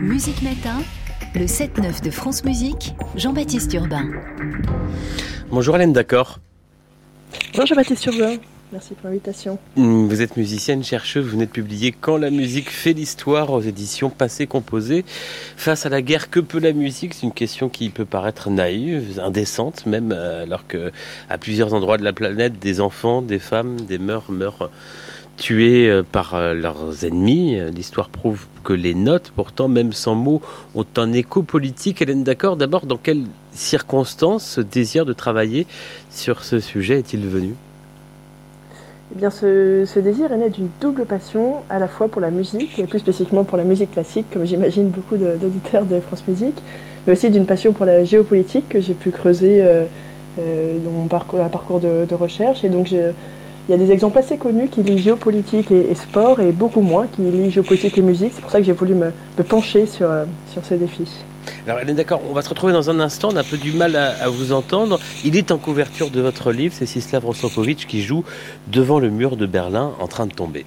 Musique Matin, le 7-9 de France Musique, Jean-Baptiste Urbain. Bonjour Hélène D'accord. Bonjour Jean-Baptiste Urbain. Merci pour l'invitation. Hmm, vous êtes musicienne, chercheuse, vous venez de publier Quand la musique fait l'histoire aux éditions Passé Composé. Face à la guerre, que peut la musique? C'est une question qui peut paraître naïve, indécente même, euh, alors que à plusieurs endroits de la planète, des enfants, des femmes, des mœurs meurent tués euh, par euh, leurs ennemis. L'histoire prouve que les notes, pourtant même sans mots, ont un écho politique. Hélène D'accord, d'abord, dans quelles circonstances ce désir de travailler sur ce sujet? Est-il venu? Eh bien, ce, désir est né d'une double passion, à la fois pour la musique, et plus spécifiquement pour la musique classique, comme j'imagine beaucoup d'auditeurs de, France Musique, mais aussi d'une passion pour la géopolitique que j'ai pu creuser euh, euh, dans mon parcours, parcours de, recherche. Et donc, il y a des exemples assez connus qui lient géopolitique et, sport, et beaucoup moins qui lient géopolitique et musique. C'est pour ça que j'ai voulu me, pencher sur, euh, sur ce défi. Alors, d'accord, on va se retrouver dans un instant, on a un peu du mal à, vous entendre. Il est en couverture de votre livre, c'est Sislav Rostropovitch qui joue devant le mur de Berlin en train de tomber.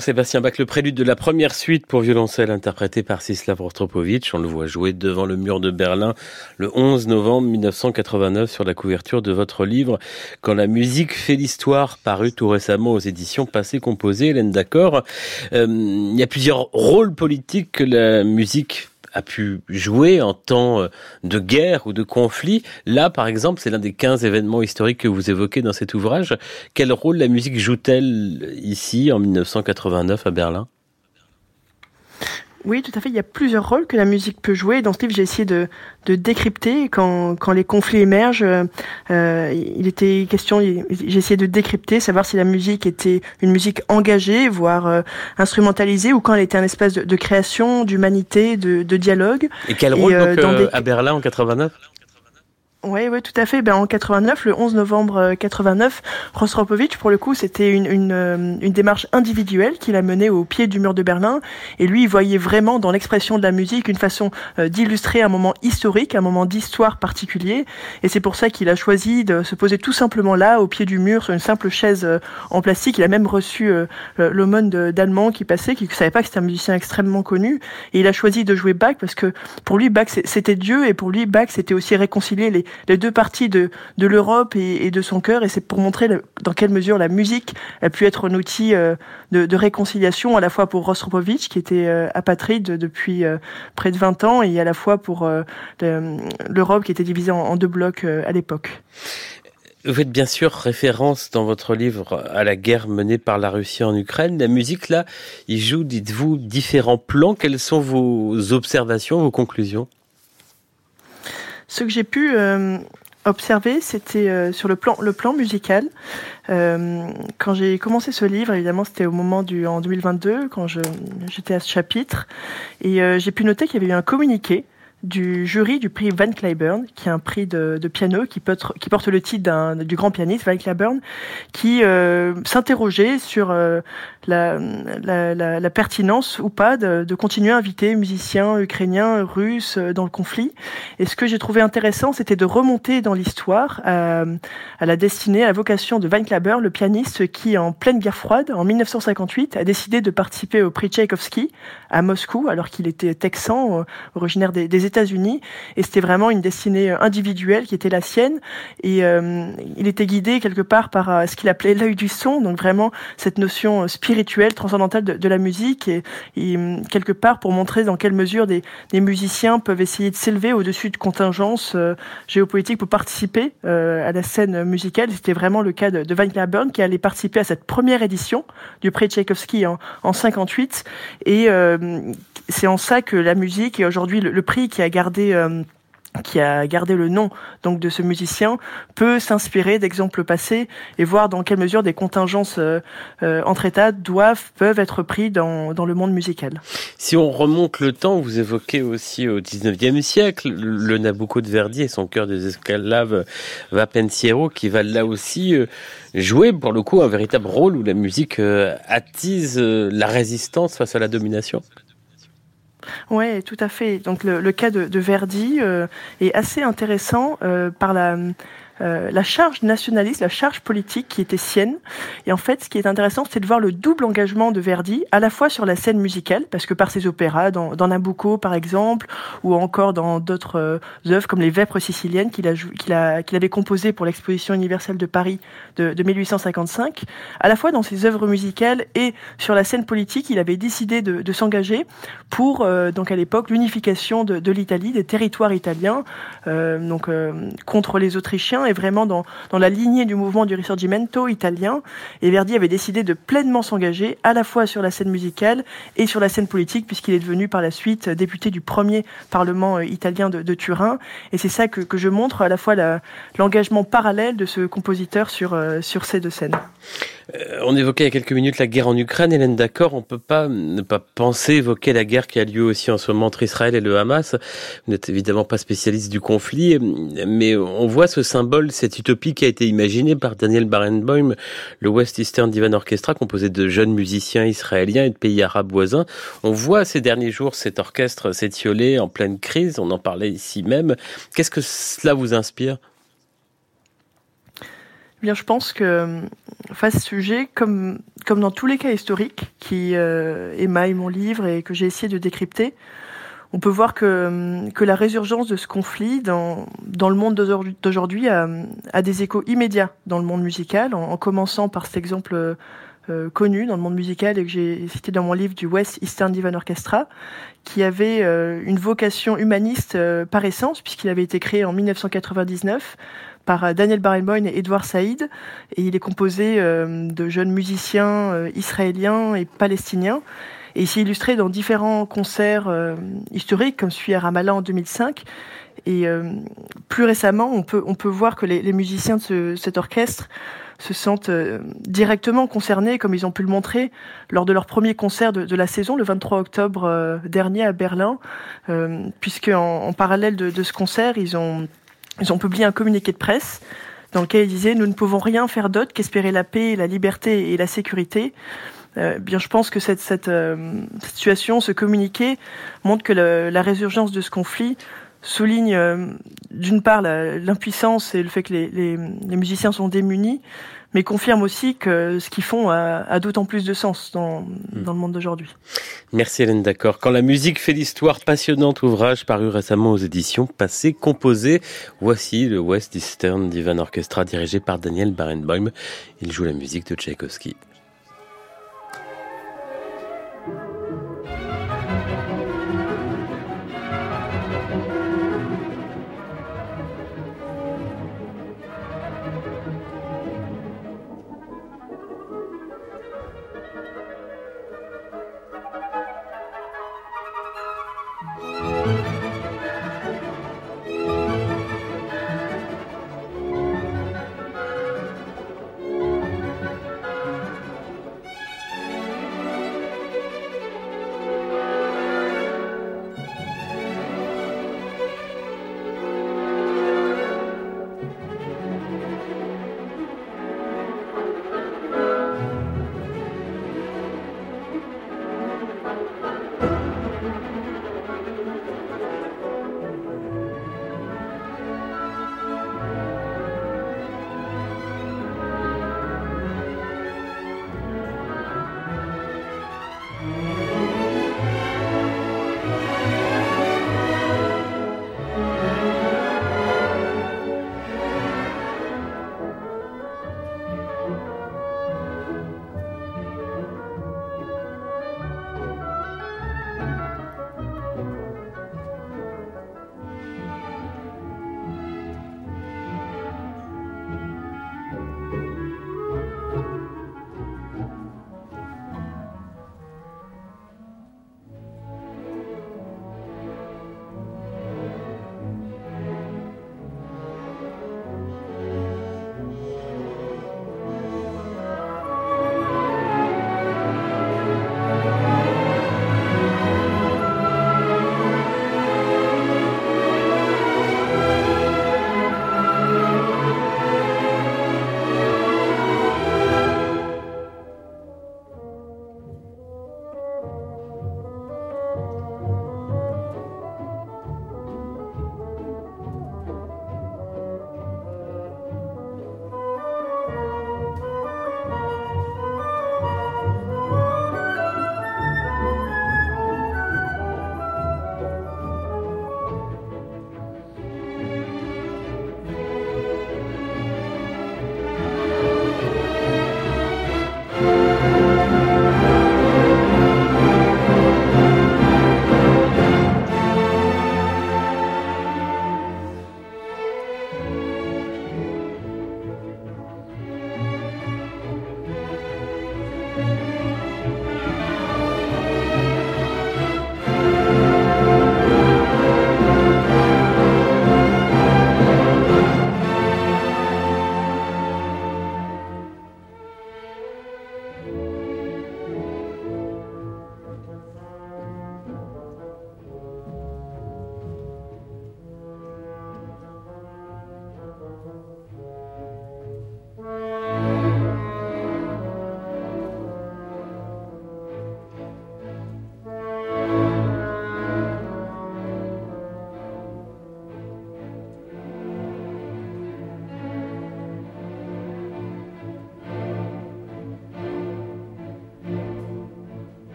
Jean-Sébastien Bach, le prélude de la première suite pour violoncelle interprétée par Sislav Rostropovitch. On le voit jouer devant le mur de Berlin le 11 novembre 1989 sur la couverture de votre livre Quand la musique fait l'histoire, paru tout récemment aux éditions Passé Composé. Hélène D'accord. Euh, il y a plusieurs rôles politiques que la musique a pu jouer en temps euh, de guerre ou de conflit. Là, par exemple, c'est l'un des 15 événements historiques que vous évoquez dans cet ouvrage. Quel rôle la musique joue-t-elle ici, en 1989, à Berlin? Oui, tout à fait. Il y a plusieurs rôles que la musique peut jouer. Dans ce livre, j'ai essayé de, de décrypter quand, quand les conflits émergent. Euh, il était question, j'ai essayé de décrypter, savoir si la musique était une musique engagée, voire euh, instrumentalisée, ou quand elle était un espace de, de création, d'humanité, de, de, dialogue. Et quel rôle euh, donc, euh, à Berlin en 89 oui, oui, tout à fait. Ben, en 89, le 11 novembre 89, euh, Rostropovitch, pour le coup, c'était une, une, euh, une, démarche individuelle qu'il a menée au pied du mur de Berlin. Et lui, il voyait vraiment dans l'expression de la musique une façon euh, d'illustrer un moment historique, un moment d'histoire particulier. Et c'est pour ça qu'il a choisi de se poser tout simplement là, au pied du mur, sur une simple chaise en plastique. Il a même reçu l'aumône d'Allemand qui passait, qui ne savait pas que c'était un musicien extrêmement connu. Et il a choisi de jouer Bach parce que pour lui, Bach, c'était Dieu. Et pour lui, Bach, c'était aussi réconcilier les les deux parties de, de l'Europe et, de son cœur, et c'est pour montrer dans quelle mesure la musique a pu être un outil euh, de, réconciliation à la fois pour Rostropovitch, qui était euh, apatride depuis euh, près de 20 ans, et à la fois pour l'Europe qui était divisée en, deux blocs à l'époque. Vous faites bien sûr référence dans votre livre à la guerre menée par la Russie en Ukraine. La musique, là, il joue, dites-vous, différents plans. Quelles sont vos observations, vos conclusions? Ce que j'ai pu euh, observer, c'était euh, sur le plan, musical. Euh, quand j'ai commencé ce livre, évidemment, c'était au moment du en 2022, quand j'étais à ce chapitre, et j'ai pu noter qu'il y avait eu un communiqué du jury du prix Van Cliburn, qui est un prix de, piano qui, porte, le titre du grand pianiste Van Cliburn, qui euh, s'interrogeait sur euh, la, pertinence ou pas de, continuer à inviter musiciens ukrainiens, russes euh, dans le conflit. Et ce que j'ai trouvé intéressant, c'était de remonter dans l'histoire à, à, la destinée, à la vocation de Van Cliburn, le pianiste qui, en pleine guerre froide, en 1958, a décidé de participer au prix Tchaïkovski à Moscou, alors qu'il était texan, originaire des, des États-Unis, et c'était vraiment une destinée euh, individuelle qui était la sienne. Et euh, il était guidé quelque part par euh, ce qu'il appelait l'œil du son, donc vraiment cette notion spirituelle, transcendantale de, la musique, et, quelque part pour montrer dans quelle mesure des, musiciens peuvent essayer de s'élever au-dessus de contingences géopolitiques pour participer à la scène musicale. C'était vraiment le cas de, de Van Cliburn qui allait participer à cette première édition du prix Tchaïkovski en, en 58 et c'est en ça que la musique et aujourd'hui le, prix qui a gardé euh, qui a gardé le nom donc de ce musicien peut s'inspirer d'exemples passés et voir dans quelle mesure des contingences euh, euh, entre États doivent peuvent être pris dans, le monde musical. Si on remonte le temps, vous évoquez aussi au 19e siècle le Nabucco de Verdi et son cœur des esclaves Va Pensiero qui va là aussi jouer pour le coup un véritable rôle où la musique attise la résistance face à la domination. Oui, tout à fait. Donc le, cas de, de Verdi euh, est assez intéressant euh, par la euh, la charge nationaliste, la charge politique qui était sienne. Et en fait, ce qui est intéressant, c'est de voir le double engagement de Verdi, à la fois sur la scène musicale, parce que par ses opéras, dans, Nabucco par exemple, ou encore dans d'autres euh, œuvres comme les Vêpres siciliennes qu'il a, qu'il avait composées pour l'exposition universelle de Paris de, de, 1855, à la fois dans ses œuvres musicales et sur la scène politique, il avait décidé de, de s'engager pour, euh, donc à l'époque, l'unification de, de l'Italie, des territoires italiens, donc contre les Autrichiens vraiment dans, dans la lignée du mouvement du Risorgimento italien. Et Verdi avait décidé de pleinement s'engager à la fois sur la scène musicale et sur la scène politique, puisqu'il est devenu par la suite député du premier Parlement euh, italien de, Turin. Et c'est ça que, que, je montre, à la fois l'engagement parallèle de ce compositeur sur, euh, sur ces deux scènes. Euh, on évoquait il y a quelques minutes la guerre en Ukraine. Hélène, d'accord, on peut pas ne pas penser évoquer la guerre qui a lieu aussi en ce moment entre Israël et le Hamas. Vous n'êtes évidemment pas spécialiste du conflit, mais on voit ce symbole, cette utopie qui a été imaginée par Daniel Barenboim, le West Eastern Divan Orchestra, composé de jeunes musiciens israéliens et de pays arabes voisins. On voit ces derniers jours cet orchestre s'étioler en pleine crise. On en parlait ici même. Qu'est-ce que cela vous inspire? Eh bien, je pense que face à ce sujet, comme, comme dans tous les cas historiques qui euh, émaillent mon livre et que j'ai essayé de décrypter, on peut voir que, que la résurgence de ce conflit dans, dans le monde d'aujourd'hui a, a, des échos immédiats dans le monde musical, en, commençant par cet exemple euh, connu dans le monde musical et que j'ai cité dans mon livre du West Eastern Divan Orchestra, qui avait euh, une vocation humaniste euh, par essence, puisqu'il avait été créé en 1999 par euh, Daniel Barenboim et Edouard Saïd. Et il est composé euh, de jeunes musiciens euh, israéliens et palestiniens. Et il s'est illustré dans différents concerts historiques, comme celui à Ramallah en 2005. Et plus récemment, on peut, on peut voir que les, musiciens de ce, cet orchestre se sentent directement concernés, comme ils ont pu le montrer lors de leur premier concert de, la saison, le 23 octobre dernier à Berlin, puisque en parallèle de, de, ce concert, ils ont ils ont publié un communiqué de presse dans lequel ils disaient nous ne pouvons rien faire d'autre qu'espérer la paix, la liberté et la sécurité. Euh, bien, je pense que cette, cette, euh, situation, ce communiqué, montre que le, la résurgence de ce conflit souligne euh, d'une part l'impuissance et le fait que les, les, les, musiciens sont démunis, mais confirme aussi que ce qu'ils font a, a d'autant plus de sens dans, hmm. dans le monde d'aujourd'hui. Merci Hélène, d'accord. Quand la musique fait l'histoire, passionnante ouvrage paru récemment aux éditions Passé Composé. Voici le West Eastern Divan Orchestra dirigé par Daniel Barenboim. Il joue la musique de Tchaïkovski.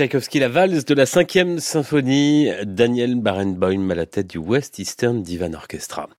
Tchaïkovski, la valse de la cinquième symphonie, Daniel Barenboim à la tête du West Eastern Divan Orchestra.